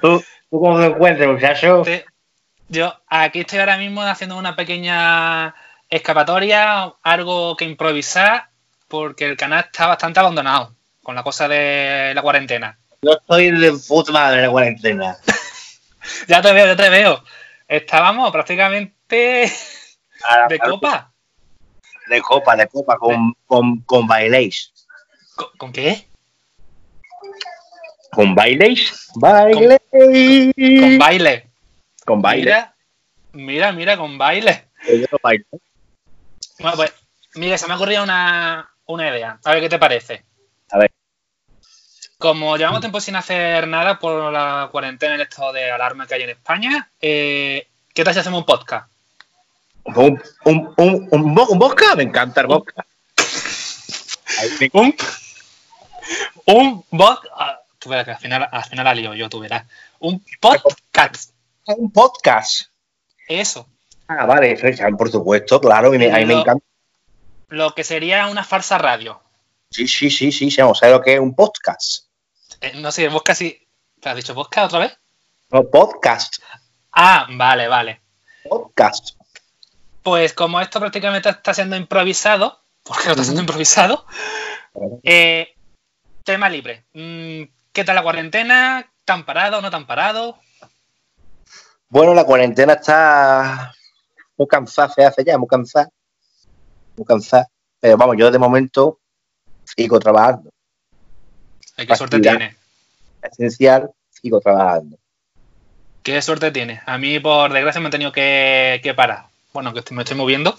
¿tú, ¿tú cómo te encuentras, muchacho? Yo aquí estoy ahora mismo haciendo una pequeña escapatoria, algo que improvisar, porque el canal está bastante abandonado con la cosa de la cuarentena. Yo estoy de puta madre la cuarentena. Ya te veo, ya te veo. Estábamos prácticamente de copa. De copa, de copa, con, con, con. ¿Con, con qué? ¿Con bailéis? Bailéis. Con baile. Con baile. Mira, mira, mira, con baile. Yo no bailo. Bueno, pues, Miguel, se me ha ocurrido una, una idea. A ver qué te parece. A ver. Como llevamos tiempo sin hacer nada por la cuarentena en esto de alarma que hay en España, eh, ¿qué tal si hacemos un podcast? Un, un, un, un, un vodka, me encanta el me- Un, un podcast. Tú verás que al final, al final la lío yo, tú verás. Un podcast. Un podcast. Eso. Ah, vale, por supuesto, claro, y me- a mí me Lo- encanta. Lo que sería una falsa radio. Sí, sí, sí, sí, sí, vamos a ver lo que es un podcast. Eh, no sé, vos casi. ¿Te has dicho podcast otra vez? No, podcast. Ah, vale, vale. Podcast. Pues como esto prácticamente está siendo improvisado, porque no está siendo improvisado, eh, tema libre. Mm, ¿Qué tal la cuarentena? ¿Tan parado? ¿No tan parado? Bueno, la cuarentena está muy cansada, se hace ya, muy cansada. Muy cansada. Pero vamos, yo de momento sigo trabajando. Ay, ¿Qué suerte tiene? Esencial, sigo trabajando. ¿Qué suerte tiene? A mí, por desgracia, me han tenido que, que parar. Bueno, que me estoy moviendo,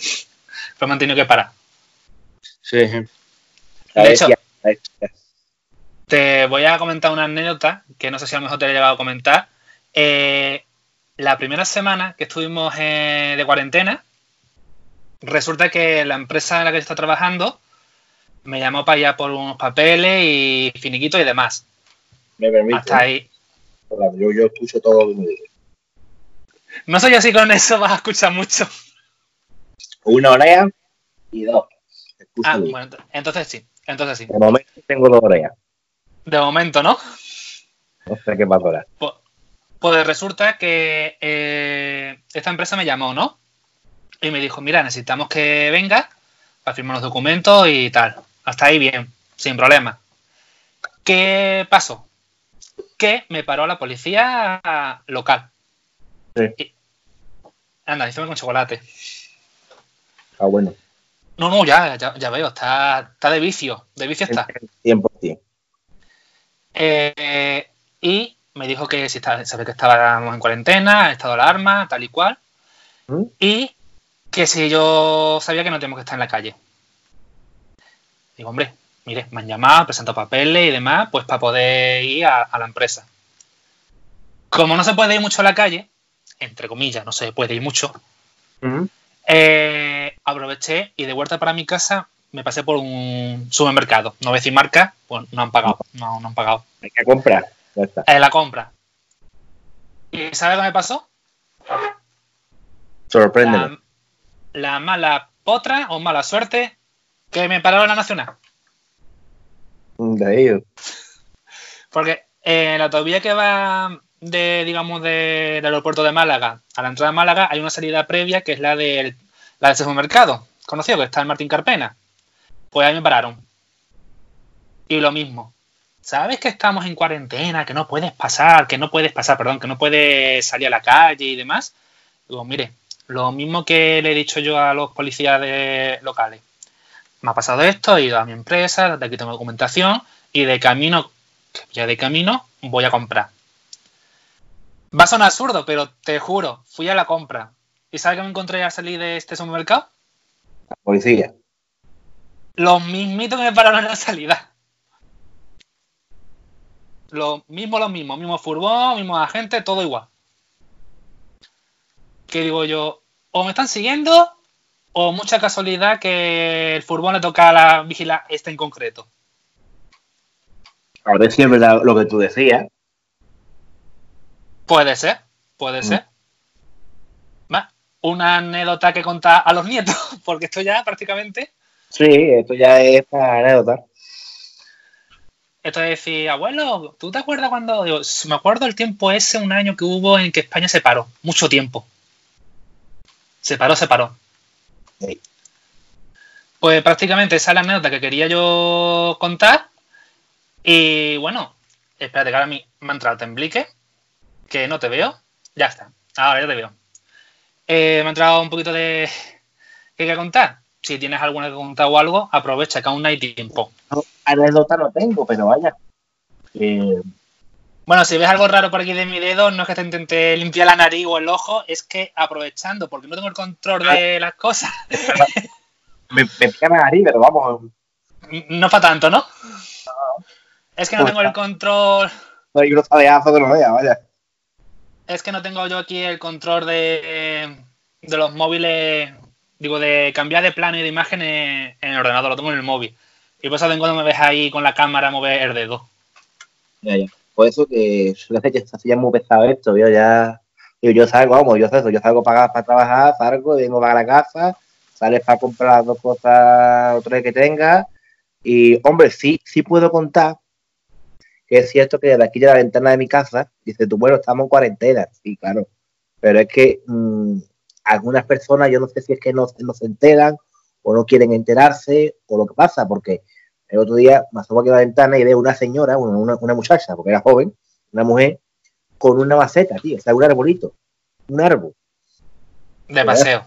pero me han tenido que parar. Sí. De hecho, te voy a comentar una anécdota que no sé si a lo mejor te he llegado a comentar. Eh, la primera semana que estuvimos eh, de cuarentena, resulta que la empresa en la que está trabajando me llamó para allá por unos papeles y finiquitos y demás. me permite. Hasta ahí. Yo, yo escucho todo lo que me dice. No sé yo si con eso vas a escuchar mucho. Una oreja y dos. Escucho Ah, bien. bueno, ent- entonces sí. Entonces sí. De momento tengo dos orejas. De momento, ¿no? No sé qué pasará. Pues, pues resulta que eh, esta empresa me llamó, ¿no? Y me dijo, mira, necesitamos que venga para firmar los documentos y tal. Hasta ahí bien, sin problema. ¿Qué pasó? Que me paró la policía local. Sí. Y- anda, díceme con chocolate. Ah, bueno. No, no, ya, ya, ya veo, está, está de vicio, de vicio está. 100%. Eh, y me dijo que si sabe que estábamos en cuarentena, estado de alarma, tal y cual. ¿Mm? Y que si yo sabía que no teníamos que estar en la calle. Digo, hombre, mire, me han llamado, presento papeles y demás, pues para poder ir a, a la empresa. Como no se puede ir mucho a la calle, entre comillas, no se puede ir mucho, eh, aproveché y de vuelta para mi casa me pasé por un supermercado. No voy a decir marca, pues no han pagado, no, no han pagado. Hay que comprar. Ya está. En la compra. ¿Y sabes qué me pasó? Sorpréndeme. La, la mala potra o mala suerte que me pararon en la nacional. De ellos. Porque en la autovía que va de, digamos, del aeropuerto de Málaga a la entrada de Málaga hay una salida previa que es la del, la del supermercado, conocido, que está en Martín Carpena. Pues ahí me pararon. Y lo mismo. ¿Sabes que estamos en cuarentena, que no puedes pasar, que no puedes pasar, perdón, que no puedes salir a la calle y demás? Digo, mire, lo mismo que le he dicho yo a los policías de locales. Me ha pasado esto, he ido a mi empresa, de aquí tengo documentación y de camino, ya de camino, voy a comprar. Va a sonar absurdo, pero te juro, fui a la compra. ¿Y sabes qué me encontré al salir de este supermercado? La policía. Los mismitos que me pararon en la salida. Lo mismo, lo mismo, mismo furgón, mismo agente, todo igual. Que digo yo, o me están siguiendo, o mucha casualidad que el furgón le toca a la vigilar este en concreto. A ver si es verdad lo que tú decías. Puede ser, puede ser. Va, una anécdota que contar a los nietos, porque esto ya prácticamente. Sí, esto ya es para anécdota. esto de decir, abuelo, ¿tú te acuerdas cuando.? Digo, me acuerdo el tiempo ese, un año que hubo en que España se paró. Mucho tiempo. Se paró, se paró. Sí. Pues prácticamente esa es la anécdota que quería yo contar. Y bueno, espérate que ahora me ha entrado temblique. Que no te veo. Ya está. Ahora ya te veo. Eh, me ha entrado un poquito de. ¿Qué hay que contar? Si tienes alguna que contar o algo, aprovecha que aún hay tiempo. No, anécdota no tengo, pero vaya. Eh, Bueno, si ves algo raro por aquí de mi dedo, no es que te intente limpiar la nariz o el ojo, es que aprovechando, porque no tengo el control de las cosas, me, me pica la nariz, pero vamos, no para tanto, ¿no? Es que no Pues tengo el control, no hay un tadeazo que no vea, vaya. es que no tengo yo aquí el control de, de los móviles, digo, de cambiar de plano y de imágenes en el ordenador, lo tengo en el móvil. Y eso tengo cuando me ves ahí con la cámara mover el dedo. Ya, ya. Por eso que hace ya muy pesado esto, yo ya. Yo, yo salgo, vamos, yo salgo, yo salgo para, para trabajar, salgo, vengo para la casa, sales para comprar las dos cosas o tres que tengas. Y, hombre, sí, sí puedo contar que es cierto que desde aquí de la ventana de mi casa, dice tú, bueno, estamos en cuarentena, sí, claro. Pero es que mm, algunas personas, yo no sé si es que no, no se enteran o no quieren enterarse o lo que pasa, porque el otro día me asomo aquí a la ventana y veo una señora, una, una, muchacha, porque era joven, una mujer, con una maceta, tío, o sea, un arbolito, un árbol. De paseo.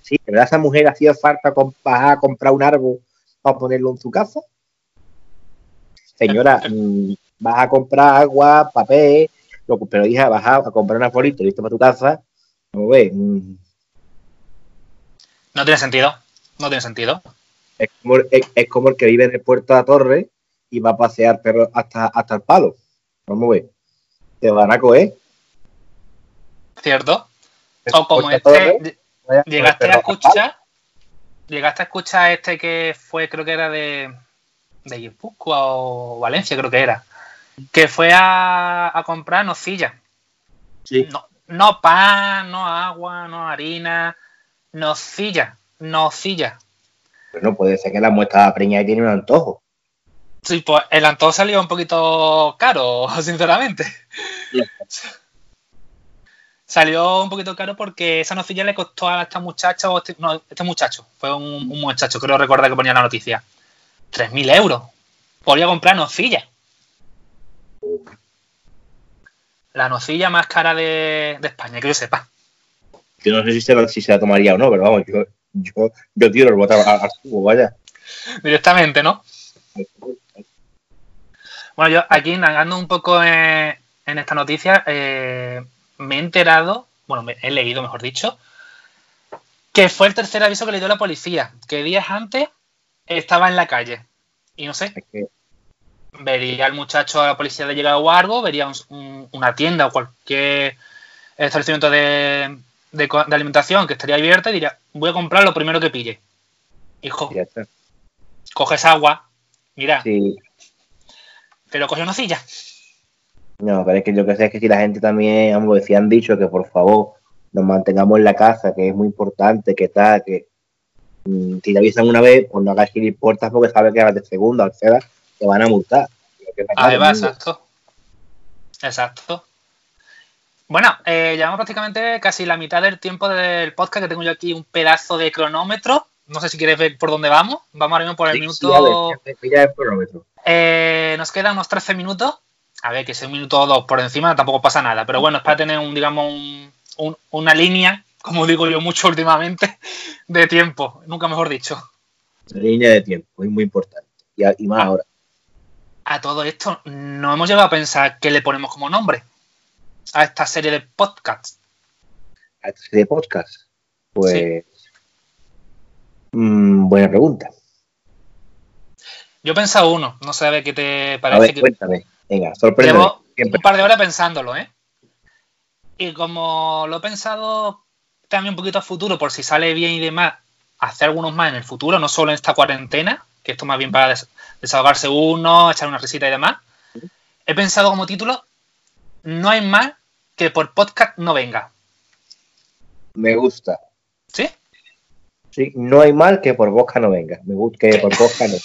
Sí, ¿de verdad esa mujer hacía falta bajar a comprar un árbol para ponerlo en su casa? Señora, mm, vas a comprar agua, papel, lo pero hija, vas a, a comprar un arbolito listo para tu casa, como ves, mm, No tiene sentido. No tiene sentido. es, como, es, es como el que vive en el puerto de la torre y va a pasear perro hasta, hasta el palo. Vamos a ver. Te van a coger. ¿Cierto? O como este, Torre, llegaste a escuchar, llegaste a escuchar este que fue, creo que era de, de Guipúzcoa o Valencia, creo que era, que fue a, a comprar nocilla. Sí. No, no pan, no agua, no harina, nocilla, nocilla. Bueno, puede ser que la muestra preñada y tiene un antojo. Sí, pues el antojo salió un poquito caro, sinceramente. Salió un poquito caro porque esa nocilla le costó a esta muchacha, o este, no, este muchacho, fue un, un muchacho, creo recordar que ponía la noticia, 3.000 euros. Podía comprar nocilla. La nocilla más cara de, de España, que yo sepa. Yo no sé si se, la, si se la tomaría o no, pero vamos, yo, yo, yo tiro el botón al, al cubo, vaya. Directamente, ¿no? Bueno, yo aquí indagando un poco en, en esta noticia, eh, me he enterado, bueno, me he leído, mejor dicho, que fue el tercer aviso que le dio la policía, que días antes estaba en la calle. Y no sé, vería al muchacho a la policía de llegar o algo, vería un- un- una tienda o cualquier establecimiento de, de de alimentación que estaría abierta y diría, voy a comprar lo primero que pille. Hijo, coges agua, mira, Sí. pero coge una silla. No, pero es que yo que sé es que si la gente también, si han dicho que por favor nos mantengamos en la casa, que es muy importante, que tal, que mm, si te avisan una vez, pues no hagas puertas porque sabes que a las de segunda o tercera te van a multar. Mundo. exacto. Exacto. Bueno, eh, llevamos prácticamente casi la mitad del tiempo del podcast que tengo yo aquí un pedazo de cronómetro. No sé si quieres ver por dónde vamos. Vamos ahora mismo por el Sí, minuto. sí, a ver, mira el cronómetro. Eh, nos quedan unos 13 minutos. A ver, que sea un minuto o dos por encima tampoco pasa nada. Pero bueno, es para tener un, digamos, un- un- una línea, como digo yo mucho últimamente, de tiempo. Nunca mejor dicho. La línea de tiempo es muy importante. Y, más ahora. A todo esto, no hemos llegado a pensar qué le ponemos como nombre a esta serie de podcasts. A esta serie de podcast. Pues. mm, buena pregunta. Yo he pensado uno, no sé a ver qué te A parece. ver, que- cuéntame. Venga, sorpréndeme. Llevo Siempre. un par de horas pensándolo, ¿eh? Y como lo he pensado también un poquito a futuro, por si sale bien y demás, hacer algunos más en el futuro, no solo en esta cuarentena, que esto más bien para des- desahogarse uno, echar una risita y demás. He pensado como título, no hay más que por podcast no venga. Me gusta. ¿Sí? Sí, no hay mal que por boca no venga. Me gusta que por boca no.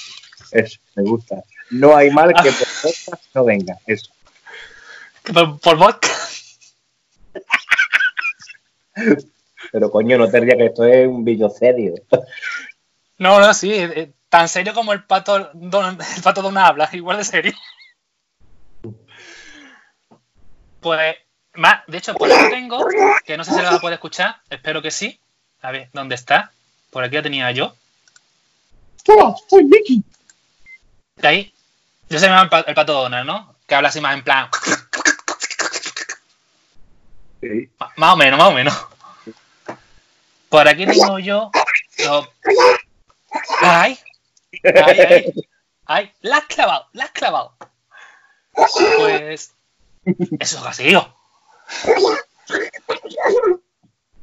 Eso, me gusta. No hay mal que por podcast no venga. Eso. Por, por vodka. Pero coño, no te rías que esto es un vídeo serio. No, no, sí. eh, Tan serio como el pato, don- el pato una habla, igual de serio. Pues, más, de hecho, por aquí tengo, que no sé si lo vas a poder escuchar, espero que sí. A ver, ¿dónde está? Por aquí la tenía yo. ¡Hola! ¡Soy Mickey! De ahí, yo se me llama el, pa- el pato Donald, ¿no? Que habla así más en plan, Sí. más o menos, más o menos. Por aquí tengo yo. ¡Ay! ¡Ay, ay! ¡Ay! ¡La has clavado! ¡La has clavado! Pues. Eso es vacío.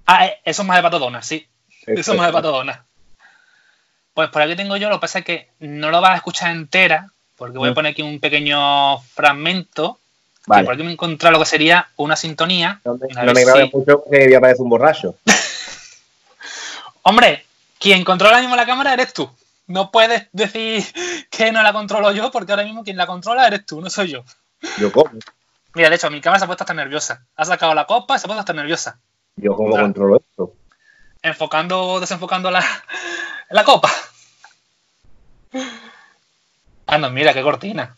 Ah, eh, eso es más de pato Donald, sí. Eso es más de pato Donald. Pues por aquí tengo yo, lo que pasa es que no lo vas a escuchar entera, porque voy a Mm. poner aquí un pequeño fragmento. que Vale. por aquí me he encontrado lo que sería una sintonía. No me, A no me grabes si- mucho que ya parece un borracho. Hombre, quien controla ahora mismo la cámara eres tú. No puedes decir que no la controlo yo, porque ahora mismo quien la controla eres tú, no soy yo. Yo como. Mira, de hecho, mi cámara se ha puesto hasta nerviosa. Ha sacado la copa y se ha puesto hasta nerviosa. Yo como Ah. controlo esto. Enfocando desenfocando la, la copa. Ah, no, mira, qué cortina.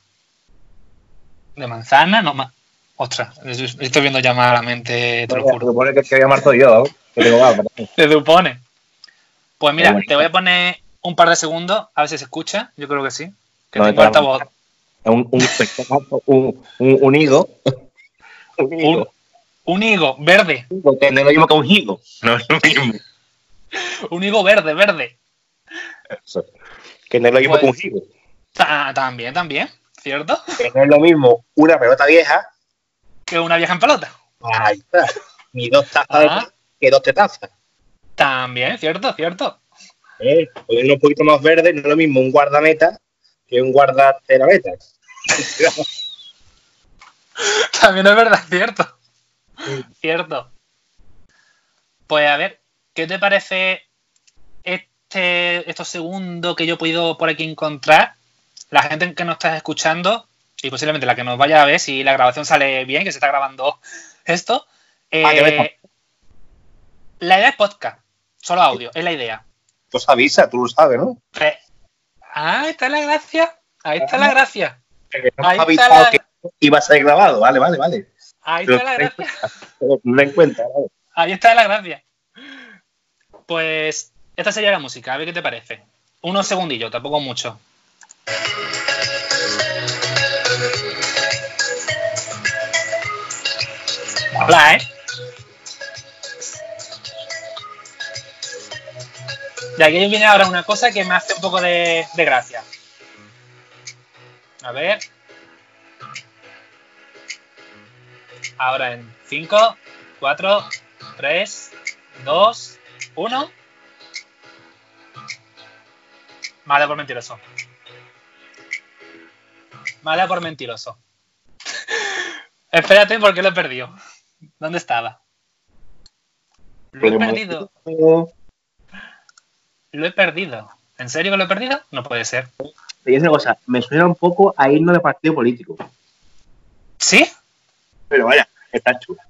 De manzana, no más. Ostras, estoy viendo ya malamente, te lo Se juro. supone que el que llamar soy yo, que tengo. Se supone. Pues mira, te voy a poner un par de segundos, a ver si se escucha. Yo creo que sí. Que No, tengo altavoz. Un, un, un, un, un higo. Un higo. un higo verde. No es lo mismo que un higo. No es lo mismo. Un higo verde, verde. Eso. Que no es lo mismo Pues- que un higo. Ta- también, también. ¿Cierto? Que no es lo mismo una pelota vieja. Que una vieja en pelota. Ahí está. Ni dos tazas Ah. que dos tetazas. También, cierto, cierto. Eh, ponerlo un poquito más verde, no es lo mismo un guardameta que un guardaterameta. También es verdad, cierto. Cierto. Pues a ver, ¿qué te parece este, estos segundos que yo he podido por aquí encontrar? La gente que nos está escuchando y posiblemente la que nos vaya a ver si la grabación sale bien, que se está grabando esto. Ah, eh, la idea es podcast, solo audio, es la idea. Pues avisa, tú lo sabes, ¿no? Eh, ah, está la gracia. Ahí está la gracia. Que no Ahí está la- que iba a ser grabado. Vale, vale, vale. Ahí Pero está la gracia. en cuenta, vale. Ahí está la gracia. Pues esta sería la música, a ver qué te parece. Unos segundillos, tampoco mucho. Hola, ¿eh? Y aquí viene ahora una cosa que me hace un poco de, de gracia. A ver. Ahora en 5, 4, 3, 2, 1. Mala por mentiroso. Mala por mentiroso. Espérate porque lo he perdido. ¿Dónde estaba? Lo he perdido. Lo he perdido. ¿En serio que lo he perdido? No puede ser. Te digo una cosa, me suena un poco a himno de partido político. ¿Sí? Pero vaya, está chulo.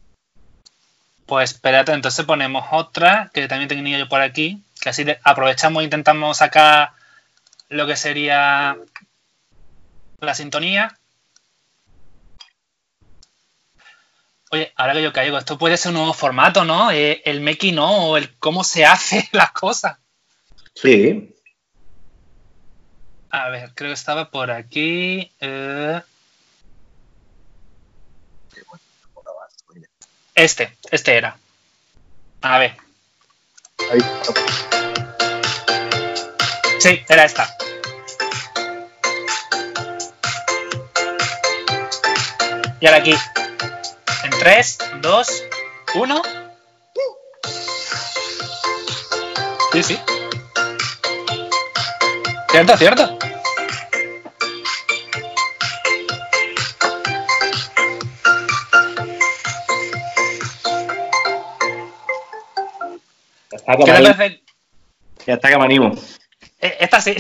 Pues espérate, entonces ponemos otra que también tenía yo por aquí, que así aprovechamos e intentamos sacar lo que sería la sintonía. Oye, ahora que yo caigo, esto puede ser un nuevo formato, ¿no? Eh, el making no, o el cómo se hace las cosas. Sí. A ver, creo que estaba por aquí. eh, este, este era. A ver. Ahí. Sí, era esta. Y ahora aquí. En 3, 2, 1. Sí, sí. Cierto, cierto. Ya está, ¿Qué que te me animo. parece? Que me animo. Eh, Esta sí.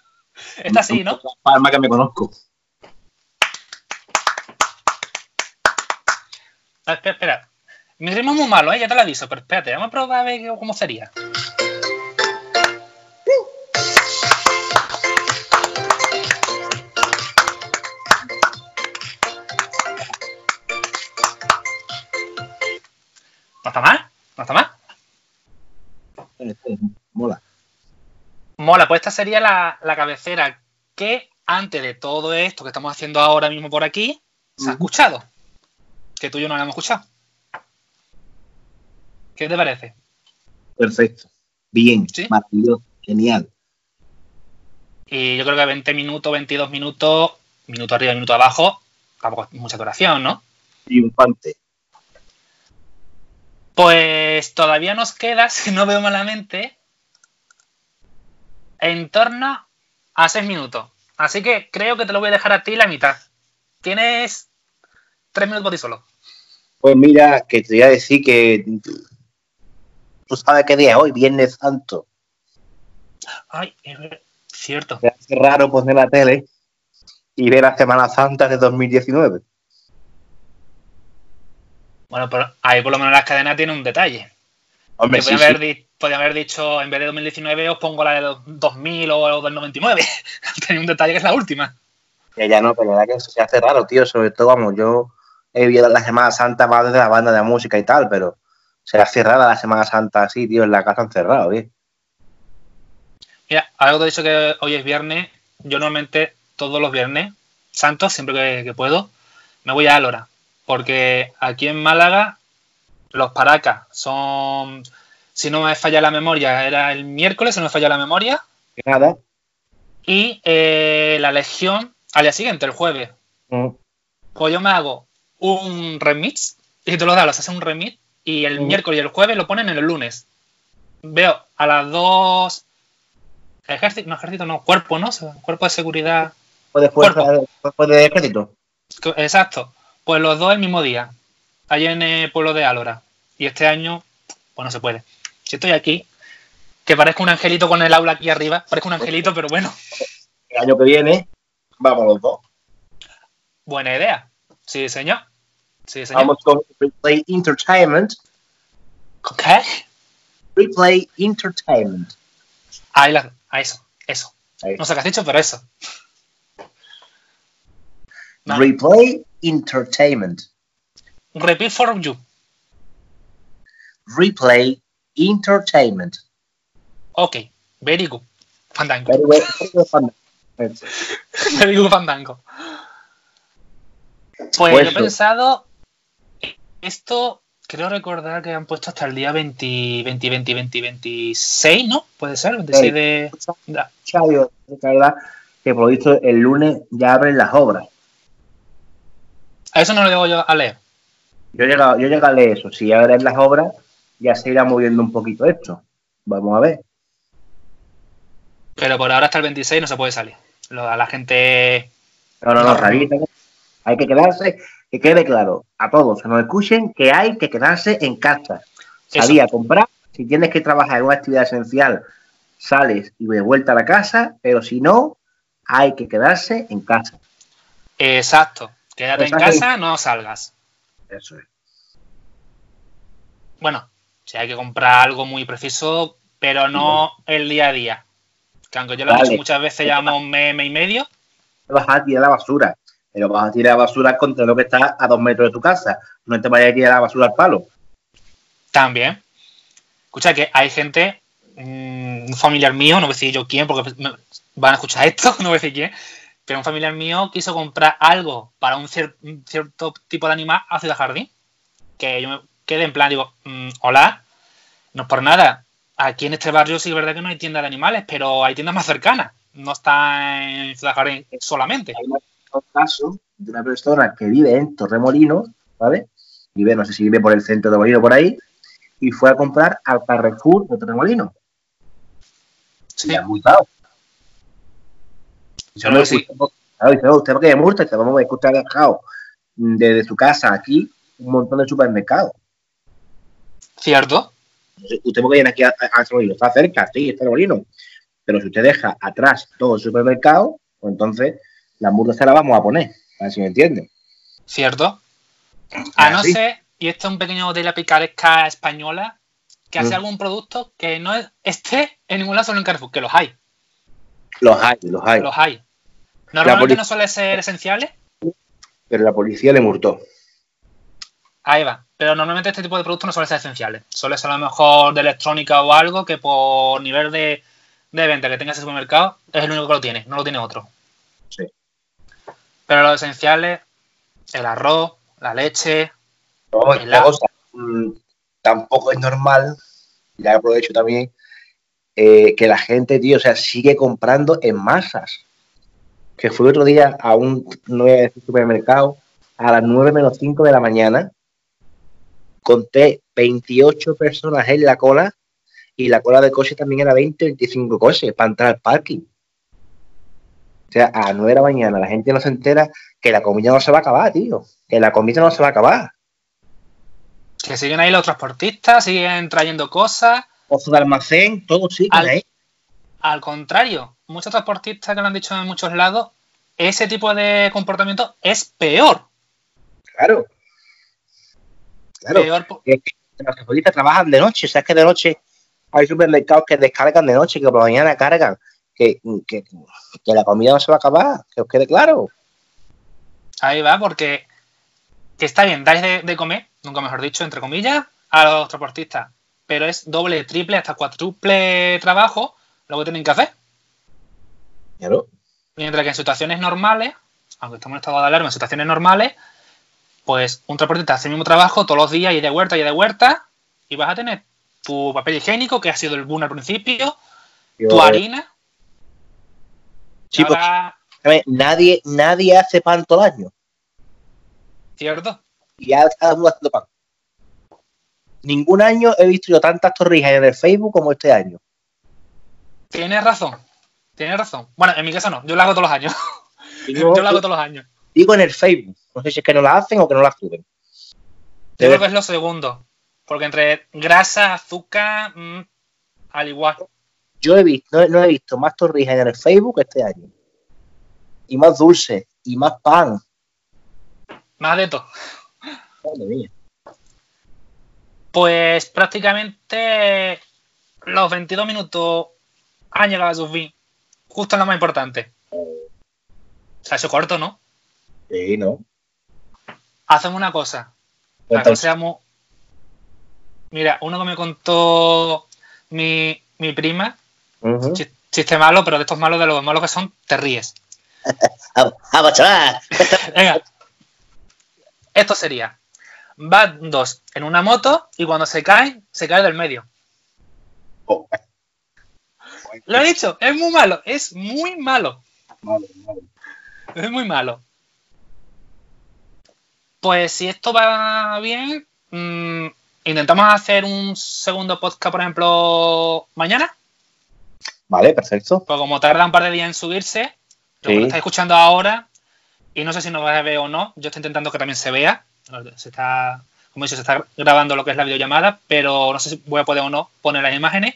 Esta sí, ¿no? Palma que me conozco. Ah, espera, espera. Mi ritmo es muy malo, ¿eh? Ya te lo aviso, pero espérate, vamos a probar a ver cómo sería. Mola, pues esta sería la, la cabecera que antes de todo esto que estamos haciendo ahora mismo por aquí, se ha escuchado. Que tú y yo no la hemos escuchado. ¿Qué te parece? Perfecto. Bien. ¿Sí? Maravilloso. Genial. Y yo creo que 20 minutos, 22 minutos, minuto arriba, minuto abajo, tampoco es mucha duración, ¿no? Triunfante. Pues todavía nos queda, si no veo malamente, en torno a 6 minutos. Así que creo que te lo voy a dejar a ti la mitad. Tienes 3 minutos por ti solo. Pues mira, que te voy a decir que. ¿Tú sabes qué día es hoy? Viernes Santo. Ay, es ver- cierto. Me hace raro poner la tele y ver la Semana Santa de 2019. Bueno, pero ahí por lo menos las cadenas tienen un detalle. Hombre, sí, haber sí. Podía haber dicho, en vez de 2019, os pongo la de 2000 o del 99. Tenía un detalle que es la última. Ya, ya no, pero la verdad que se hace raro, tío. Sobre todo, vamos, yo he vivido la Semana Santa más desde la banda de música y tal, pero se hace rara la Semana Santa así, tío, en la casa encerrado, ¿eh? Mira, algo te he dicho que hoy es viernes. Yo normalmente todos los viernes, santos, siempre que, que puedo, me voy a Álora. Porque aquí en Málaga, los paracas son, si no me falla la memoria, era el miércoles, si no me falla la memoria. Que nada. Y eh, la Legión al día siguiente, el jueves. Mm. Pues yo me hago un remix y te lo das, haces un remix y el Mm. miércoles y el jueves lo ponen en el lunes. Veo a las dos ejército, no ejército, no, cuerpo, ¿no? Cuerpo de seguridad. Después de fuerza, después de crédito. Exacto. Pues los dos el mismo día. Allí en el pueblo de Álora. Y este año, pues no se puede. Si estoy aquí, que parezco un angelito con el aula aquí arriba, parezco un angelito, pero bueno, El año que viene, vamos los dos. buena idea. Sí, señor. Sí, señor. Vamos con Replay Entertainment. ¿Con qué? Replay Entertainment. Ahí la, a eso, eso. Ahí. No sé qué has dicho, pero eso. Vale. Replay Entertainment. Repeat for you. Replay Entertainment. Ok, very good. Fandango. Very well- very well done. Very good Fandango. Pues Pues yo he pensado. Esto creo recordar que han puesto hasta el día 20, 20, 20, 20, 26, ¿no? Puede ser, 26 Sí. de. Chayo, verdad que por lo visto el lunes ya abren las obras. A eso no lo digo yo a leer. Yo llegué, yo llegué a leer eso. Si abren las obras, ya se irá moviendo un poquito esto. Vamos a ver. Pero por ahora hasta el 26 no se puede salir. A la gente. No, no, no. Rabita, Hay que quedarse, que quede claro a todos que nos escuchen que hay que quedarse en casa. Salir a comprar. Si tienes que trabajar en una actividad esencial, sales y de vuelta a la casa. Pero si no, hay que quedarse en casa. Exacto. Quédate en casa, no salgas. Eso es. Bueno, si hay que comprar algo muy preciso, pero no el día a día. Que aunque yo lo he Vale. dicho muchas veces, llevamos un mes, mes y medio. vas a tirar la basura, pero vas a tirar la basura contra lo que está a dos metros de tu casa. No te vayas a tirar la basura al palo. También. Escucha que hay gente, mm, un familiar mío, no voy a decir yo quién, porque me- van a escuchar esto, no voy a decir quién, pero un familiar mío quiso comprar algo para un, cier- un cierto tipo de animal a Ciudad Jardín. Que yo me quedé en plan, digo, mm, hola, no es por nada. Aquí en este barrio sí es verdad que no hay tiendas de animales, pero hay tiendas más cercanas. No está en Ciudad Jardín solamente. Hay un caso de una persona que vive en Torremolinos, ¿vale? Vive, no sé si vive por el centro de Molino por ahí, y fue a comprar al Carrefour de Torremolinos. Sí. Y ha multado. Yo no sé. Claro, dice, "Oh, usted qué me multa, dice, vamos a que ha dejado desde su casa aquí un montón de supermercados. ¿Cierto? Usted por qué viene aquí a, a Torremolinos, está cerca, sí, está Torremolinos. Pero si usted deja atrás todo el supermercado, pues entonces la hamburguesa la vamos a poner, a ver si me entiende. ¿Cierto? A no ser, y esto es un pequeño de la picaresca española, que hace Mm. algún producto que no es- esté en ningún lado solo en Carrefour, que los hay, Los hay, los hay. los hay. Normalmente no suelen ser esenciales, Pero la policía le multó. ahí va. Pero normalmente este tipo de productos no suelen ser esenciales. Suele ser a lo mejor de electrónica o algo que por nivel de, de venta que tenga ese supermercado es el único que lo tiene, no lo tiene otro. Sí. Pero los esenciales, el arroz, la leche, No, El y otra agua. cosa, mm, tampoco es normal, ya aprovecho también, eh, que la gente, tío, o sea, sigue comprando en masas. Que fui otro día a un, no voy a decir supermercado, a las 9 menos 5 de la mañana, conté 28 personas en la cola y la cola de coche también era 20 25 coches para entrar al parking. O sea, a las 9 de la mañana la gente no se entera que la comida no se va a acabar, tío. Que la comida no se va a acabar. que siguen ahí los transportistas, siguen trayendo cosas. Pozo de almacén, todo sí. Al- ahí. Al contrario, muchos transportistas que lo han dicho en muchos lados, ese tipo de comportamiento es peor. Claro. Claro. Peor que- que los transportistas trabajan de noche. O sea, es que de noche hay supermercados que descargan de noche, que por la mañana cargan. Que, que, que la comida no se va a acabar. Que os quede claro. Ahí va, porque que está bien, dais de, de comer, nunca mejor dicho, entre comillas, a los transportistas. Pero es doble, triple, hasta cuádruple trabajo lo que tienen que hacer. Claro. Mientras que en situaciones normales, aunque estamos en estado de alarma, en situaciones normales, pues un transportista hace el mismo trabajo todos los días y de huerta y de huerta, y vas a tener tu papel higiénico, que ha sido el boom al principio, Yo, tu eh, harina. Sí, pues, ahora- nadie, nadie hace pan todo el año. ¿Cierto? Y ya cada uno haciendo pan. Ningún año he visto yo tantas torrijas en el Facebook como este año. Tienes razón. Tienes razón. Bueno, en mi caso no, yo lo hago todos los años. Digo, yo lo hago todos los años. Digo en el Facebook. No sé si es que no la hacen o que no la suben. Yo creo que es lo segundo. Porque entre grasa, azúcar, mm, al igual. Yo he visto, no, no he visto más torrijas en el Facebook este año. Y más dulce, y más pan. Más de todo. Madre mía. Pues prácticamente los 22 minutos han llegado a su fin. Justo en lo más importante. Se ha hecho corto, ¿no? Sí, ¿no? Hacemos una cosa. Para que seamos. Mira, uno que me contó mi, mi prima, chis- chiste malo, pero de estos malos, de los malos que son, te ríes. ¡Ah, ¡Vamos, chaval! Venga. Esto sería. Van dos en una moto y cuando se caen, se cae del medio. Oh. Lo he dicho, es muy malo, es muy malo. Es muy malo. Pues si esto va bien, mm, intentamos hacer un segundo podcast, por ejemplo, mañana. Vale, perfecto. Pues como tarda un par de días en subirse, lo Sí. que lo estáis escuchando ahora, y no sé si nos vais a ver o no, yo estoy intentando que también se vea. Se está, como he dicho, se está grabando lo que es la videollamada, pero no sé si voy a poder o no poner las imágenes.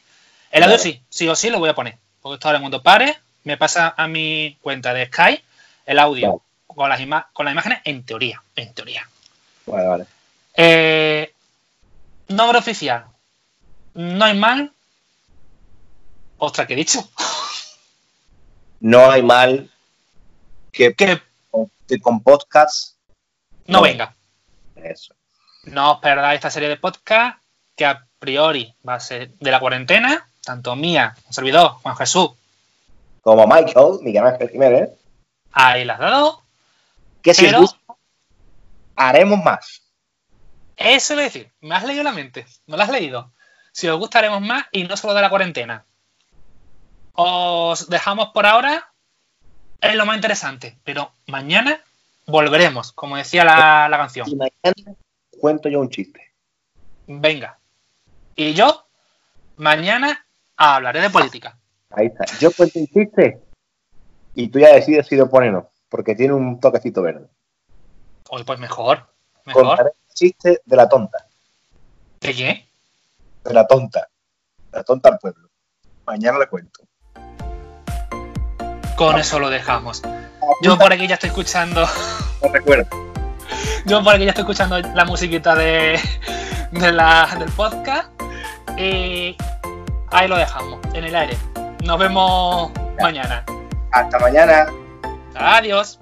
El audio sí, sí o sí lo voy a poner. Porque esto ahora cuanto pare, me pasa a mi cuenta de Sky el audio Vale. Con, las ima- con las imágenes en teoría. En teoría. Vale, vale. Eh, nombre oficial. No hay mal. Ostras, ¿qué he dicho? No hay mal que, Que con podcasts. no No. venga. Eso. No os perdáis esta serie de podcast que a priori va a ser de la cuarentena, tanto mía, un servidor, Juan Jesús, Como Michael, Miguel Ángel Jiménez, ahí las dado. Que si os gusta, haremos más. Eso es decir, me has leído la mente, me lo has leído. Si os gusta haremos más y no solo de la cuarentena. Os dejamos por ahora, es lo más interesante, pero mañana volveremos, como decía la, la canción. Y mañana cuento yo un chiste. Venga. Y yo, mañana hablaré de política. Ahí está. Yo cuento un chiste y tú ya decides si lo pones o no, porque tiene un toquecito verde. Hoy pues mejor, mejor. Contaré el chiste de la tonta. ¿De qué? De la tonta. La tonta al pueblo. Mañana le cuento. con eso lo dejamos. Yo por aquí ya estoy escuchando. No recuerdo. Yo por aquí ya estoy escuchando la musiquita de, de la, del podcast. Y ahí lo dejamos, en el aire. Nos vemos mañana. Hasta mañana. Adiós.